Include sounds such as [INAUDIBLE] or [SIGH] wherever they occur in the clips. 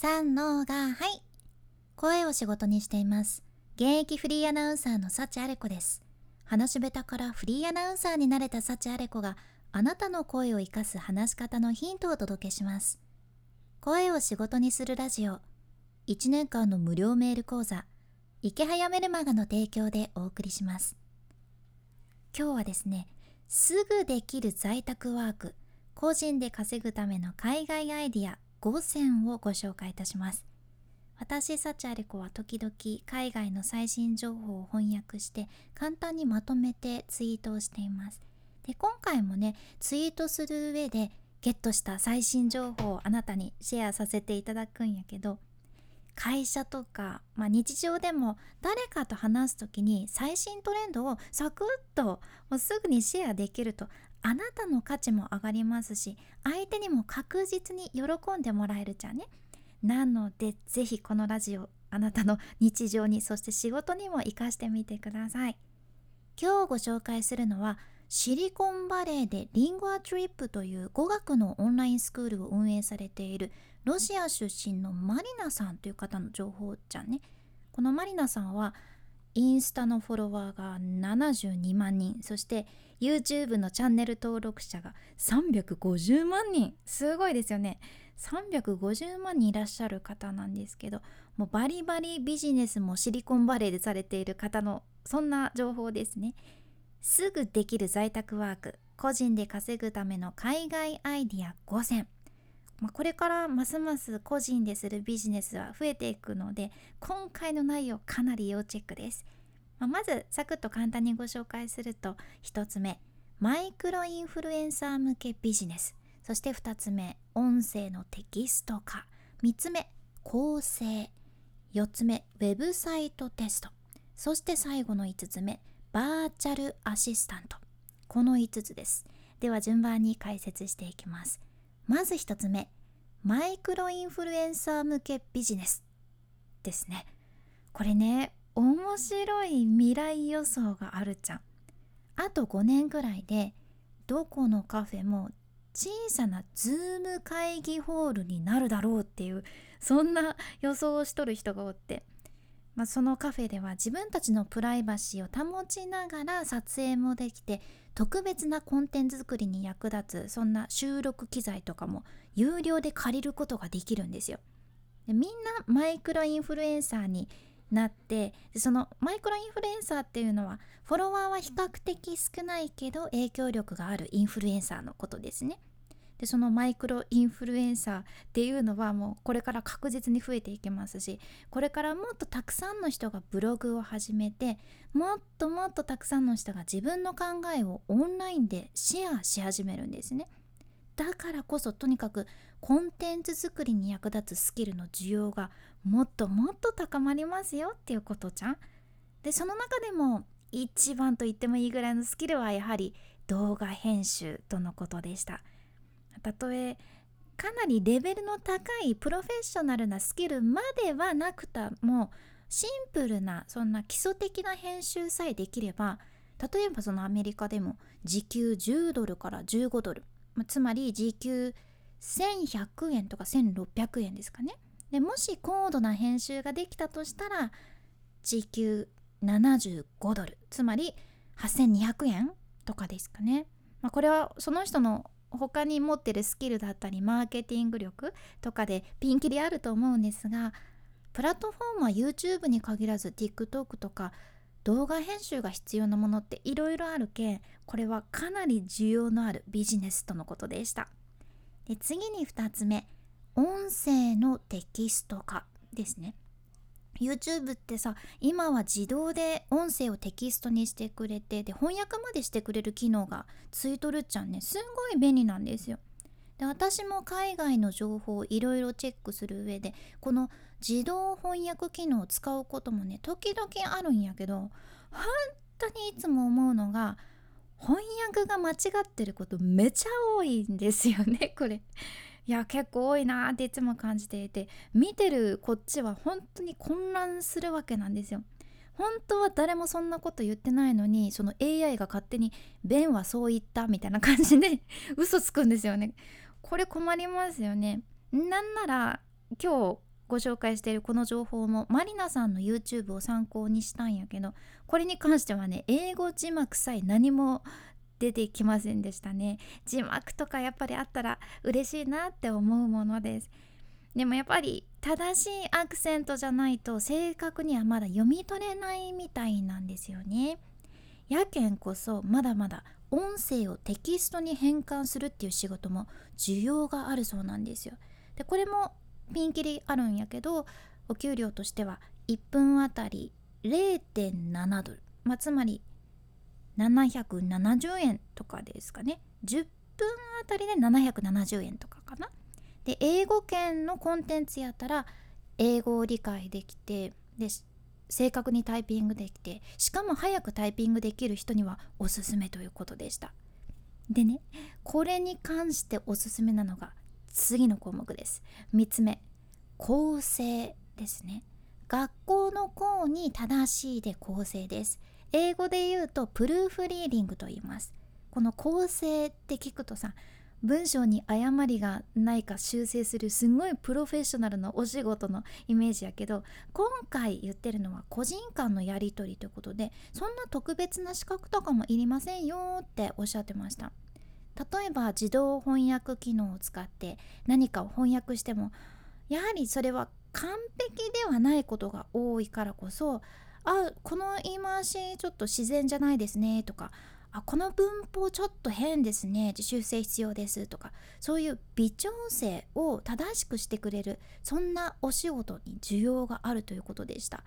三のがはい。声を仕事にしています。現役フリーアナウンサーの幸あれ子です。話し下手からフリーアナウンサーになれた幸あれ子があなたの声を生かす話し方のヒントをお届けします。声を仕事にするラジオ。1年間の無料メール講座。池早メルマガの提供でお送りします。今日はですねすぐできる在宅ワーク。個人で稼ぐための海外アイディア。5選をご紹介いたします。私サチアレコは時々海外の最新情報を翻訳して簡単にまとめてツイートをしています。で今回もねツイートする上でゲットした最新情報をあなたにシェアさせていただくんやけど会社とか、まあ、日常でも誰かと話す時に最新トレンドをサクッともうすぐにシェアできると。あなたの価値も上がりますし相手にも確実に喜んでもらえるじゃんね。なのでぜひこのラジオあなたの日常にそして仕事にも活かしてみてください今日ご紹介するのはシリコンバレーでリンゴアトリップという語学のオンラインスクールを運営されているロシア出身のマリナさんという方の情報じゃんねこのマリナさんはインスタのフォロワーが72万人そして YouTube のチャンネル登録者が350万人。すごいですよね。350万人いらっしゃる方なんですけどもうバリバリビジネスもシリコンバレーでされている方のそんな情報ですね。すぐできる在宅ワーク個人で稼ぐための海外アイディア5選まあ、これからますます個人でするビジネスは増えていくので今回の内容かなり要チェックです、まあ、まずサクッと簡単にご紹介すると1つ目マイクロインフルエンサー向けビジネス。そして2つ目音声のテキスト化。3つ目構成。4つ目ウェブサイトテスト。そして最後の5つ目バーチャルアシスタント。この5つです。では順番に解説していきます。まず1つ目マイクロインフルエンサー向けビジネスですね。これね面白い未来予想があるじゃん。あと5年ぐらいでどこのカフェも小さなズーム会議ホールになるだろうっていうそんな予想をしとる人がおって、まあ、そのカフェでは自分たちのプライバシーを保ちながら撮影もできて特別なコンテンツ作りに役立つそんな収録機材とかも有料で借りることができるんですよ。でみんなマイクロインフルエンサーになってそのマイクロインフルエンサーっていうのはフォロワーは比較的少ないけど影響力があるインフルエンサーのことですね。でそのマイクロインフルエンサーっていうのはもうこれから確実に増えていきますしこれからもっとたくさんの人がブログを始めてもっともっとたくさんの人が自分の考えをオンラインでシェアし始めるんですね。だからこそとにかくコンテンツ作りに役立つスキルの需要がもっともっと高まりますよっていうことじゃん。でその中でも一番と言ってもいいぐらいのスキルはやはり動画編集とのことでした。たとえかなりレベルの高いプロフェッショナルなスキルまではなくてもシンプルなそんな基礎的な編集さえできれば例えばそのアメリカでも時給10ドルから15ドルつまり時給1100円とか1600円ですかね。でもし高度な編集ができたとしたら時給75ドルつまり8200円とかですかね、まあ、これはその人の他に持ってるスキルだったりマーケティング力とかでピンキリあると思うんですがプラットフォームは YouTube に限らず TikTok とか動画編集が必要なものっていろいろあるけんこれはかなり需要のあるビジネスとのことでした。で次に2つ目音声のテキスト化ですね。YouTube ってさ今は自動で音声をテキストにしてくれてで翻訳までしてくれる機能がついとるっちゃんねすんごい便利なんですよ。で私も海外の情報をいろいろチェックする上でこの自動翻訳機能を使うこともね時々あるんやけど本当にいつも思うのが翻訳が間違ってることめちゃ多いんですよねこれ。いや結構多いなっていつも感じていて見てるこっちは本当に混乱するわけなんですよ。本当は誰もそんなこと言ってないのにその AI が勝手に「ベンはそう言った」みたいな感じで [LAUGHS] 嘘つくんですよね。これ困りますよね。なんなら今日ご紹介しているこの情報もマリナさんの YouTube を参考にしたんやけどこれに関してはね英語字幕さえ何も出てきませんでしたね。字幕とかやっぱりあったら嬉しいなって思うものです。でもやっぱり正しいアクセントじゃないと正確にはまだ読み取れないみたいなんですよね。やけんこそまだまだ音声をテキストに変換するっていう仕事も需要があるそうなんですよ。でこれもピンキリあるんやけどお給料としては1分あたり0.7ドル、まあ、つまり770円とかですかね。10分あたりで770円とかかな。で英語圏のコンテンツやったら英語を理解できてで正確にタイピングできてしかも早くタイピングできる人にはおすすめということでした。でねこれに関しておすすめなのが次の項目です。3つ目構成ですね。学校の校に正しいで構成です。英語で言うとプルーフリーディングと言います。この構成って聞くとさ文章に誤りがないか修正するすごいプロフェッショナルなお仕事のイメージやけど今回言ってるのは個人間のやり取りということでそんな特別な資格とかもいりませんよっておっしゃってました。例えば自動翻訳機能を使って何かを翻訳してもやはりそれは完璧ではないことが多いからこそあこの言い回しちょっと自然じゃないですねとかあこの文法ちょっと変ですね修正必要ですとかそういう微調整を正しくしてくれるそんなお仕事に需要があるということでした。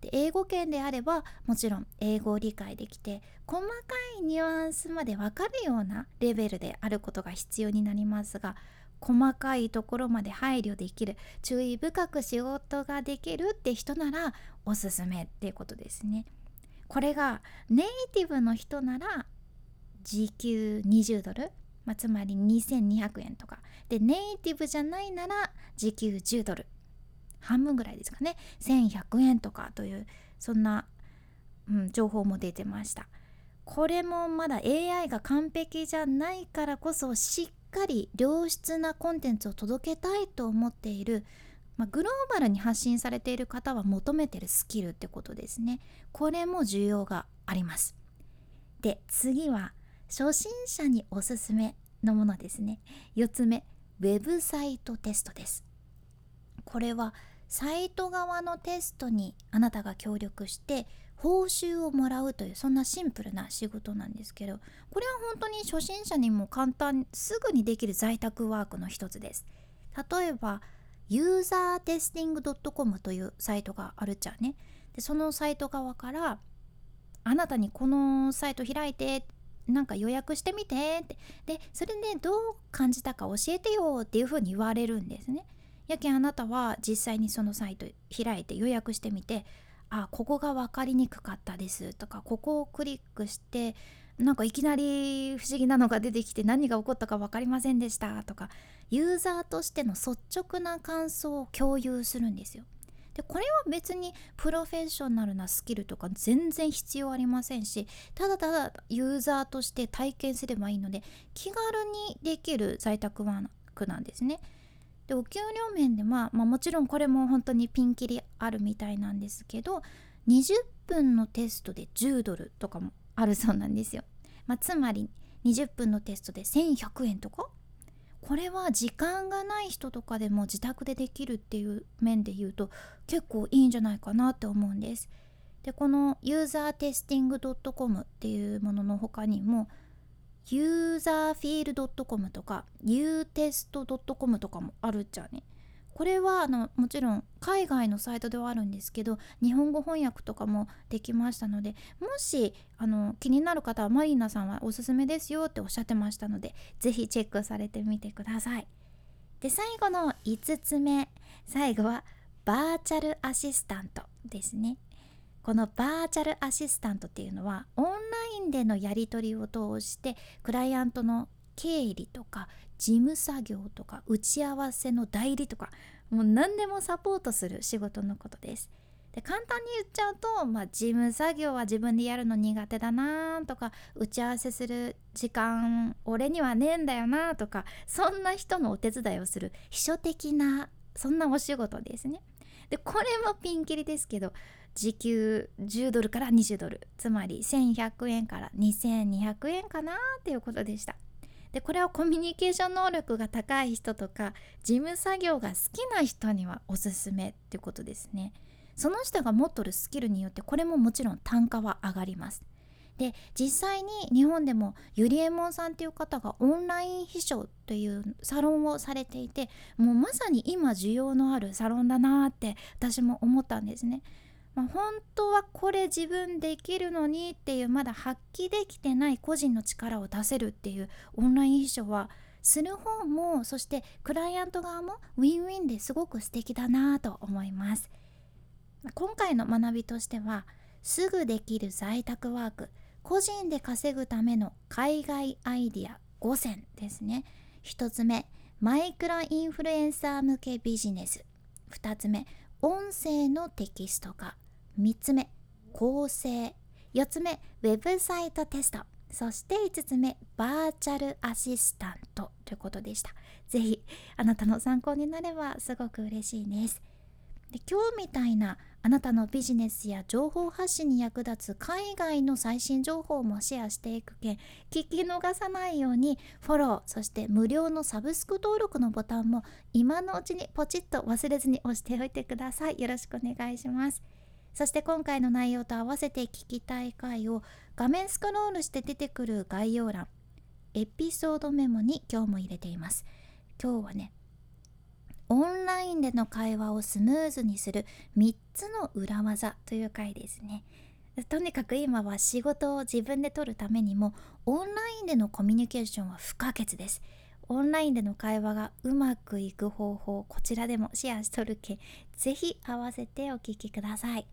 で英語圏であればもちろん英語を理解できて細かいニュアンスまで分かるようなレベルであることが必要になりますが細かいところまで配慮できる注意深く仕事ができるって人ならおすすめっていうことですね。これがネイティブの人なら時給20ドル、まあ、つまり2200円とか。でネイティブじゃないなら時給10ドル。半分ぐらいですかね。1100円とかというそんな、うん、情報も出てました。これもまだ AI が完璧じゃないからこそしっっかり良質なコンテンツを届けたいと思っている、まあ、グローバルに発信されている方は求めてるスキルってことですね。これも需要があります。で次は初心者におすすめのものですね。4つ目ウェブサイトテストです。これはサイト側のテストにあなたが協力して報酬をもらうというそんなシンプルな仕事なんですけどこれは本当に初心者にも簡単すぐにできる在宅ワークの一つです。例えばユーザーテスティング .com というサイトがあるっちゃね。でそのサイト側からあなたにこのサイト開いてなんか予約してみてって。でそれでどう感じたか教えてよっていうふうに言われるんですね。やけんあなたは実際にそのサイト開いて予約してみてあここが分かりにくかったですとかここをクリックしてなんかいきなり不思議なのが出てきて何が起こったか分かりませんでしたとかユーザーとしての率直な感想を共有するんですよ。でこれは別にプロフェッショナルなスキルとか全然必要ありませんしただただユーザーとして体験すればいいので気軽にできる在宅ワークなんですね。でお給料面では、まあ、もちろんこれも本当にピンキリあるみたいなんですけど20分のテストで10ドルとかもあるそうなんですよ。まあ、つまり20分のテストで1100円とか？これは時間がない人とかでも自宅でできるっていう面で言うと結構いいんじゃないかなって思うんです。でこのユーザーテスティング .com っていうものの他にもユーザーフィールドットコムとか u テストドットコムとかもあるっちゃね。これはあのもちろん海外のサイトではあるんですけど日本語翻訳とかもできましたのでもしあの気になる方はマリーナさんはおすすめですよっておっしゃってましたので是非チェックされてみてください。で最後の5つ目。最後はバーチャルアシスタントですね。このバーチャルアシスタントっていうのはオンラインでのやり取りを通してクライアントの経理とか事務作業とか打ち合わせの代理とかもう何でもサポートする仕事のことです。で簡単に言っちゃうと、まあ、事務作業は自分でやるの苦手だなとか打ち合わせする時間俺にはねえんだよなとかそんな人のお手伝いをする秘書的なそんなお仕事ですねでこれもピンキリですけど時給10ドルから20ドル。つまり1100円から2200円かなっていうことでした。でこれはコミュニケーション能力が高い人とか事務作業が好きな人にはおすすめっていうことですね。その人が持っとるスキルによってこれももちろん単価は上がります。で実際に日本でもゆりえもんさんっていう方がオンライン秘書というサロンをされていてもうまさに今需要のあるサロンだなって私も思ったんですね。まあ、本当はこれ自分できるのにっていうまだ発揮できてない個人の力を出せるっていうオンライン秘書はする方もそしてクライアント側もウィンウィンですごく素敵だなと思います。今回の学びとしてはすぐできる在宅ワーク個人で稼ぐための海外アイディア5選ですね。1つ目マイクロインフルエンサー向けビジネス。2つ目音声のテキスト化。3つ目構成。4つ目ウェブサイトテスト。そして5つ目バーチャルアシスタント。ということでした。是非あなたの参考になればすごく嬉しいです。で今日みたいなあなたのビジネスや情報発信に役立つ海外の最新情報もシェアしていくけん聞き逃さないようにフォローそして無料のサブスク登録のボタンも今のうちにポチッと忘れずに押しておいてください。よろしくお願いします。そして今回の内容と合わせて聞きたい回を画面スクロールして出てくる概要欄エピソードメモに今日も入れています。今日はねオンラインでの会話をスムーズにする3つの裏技という回ですね。とにかく今は仕事を自分で取るためにもオンラインでのコミュニケーションは不可欠です。オンラインでの会話がうまくいく方法こちらでもシェアしとるけぜひ合わせてお聞きください。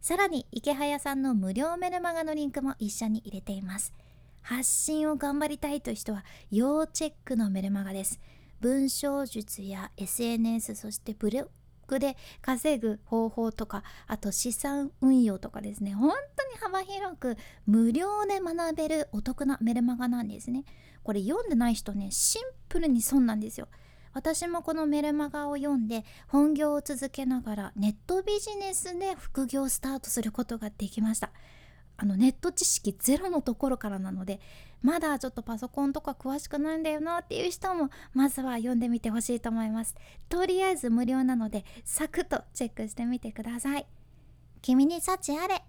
さらに池早さんの無料メルマガのリンクも一緒に入れています。発信を頑張りたいという人は要チェックのメルマガです。文章術や SNS そしてブログで稼ぐ方法とかあと資産運用とかですね。本当に幅広く無料で学べるお得なメルマガなんですね。これ読んでない人ねシンプルに損なんですよ。私もこのメルマガを読んで本業を続けながらネットビジネスで副業をスタートすることができました。あのネット知識ゼロのところからなのでまだちょっとパソコンとか詳しくないんだよなっていう人もまずは読んでみてほしいと思います。とりあえず無料なのでサクッとチェックしてみてください。君に幸あれ。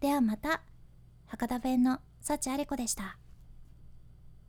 ではまた。博多弁の幸あれ子でした。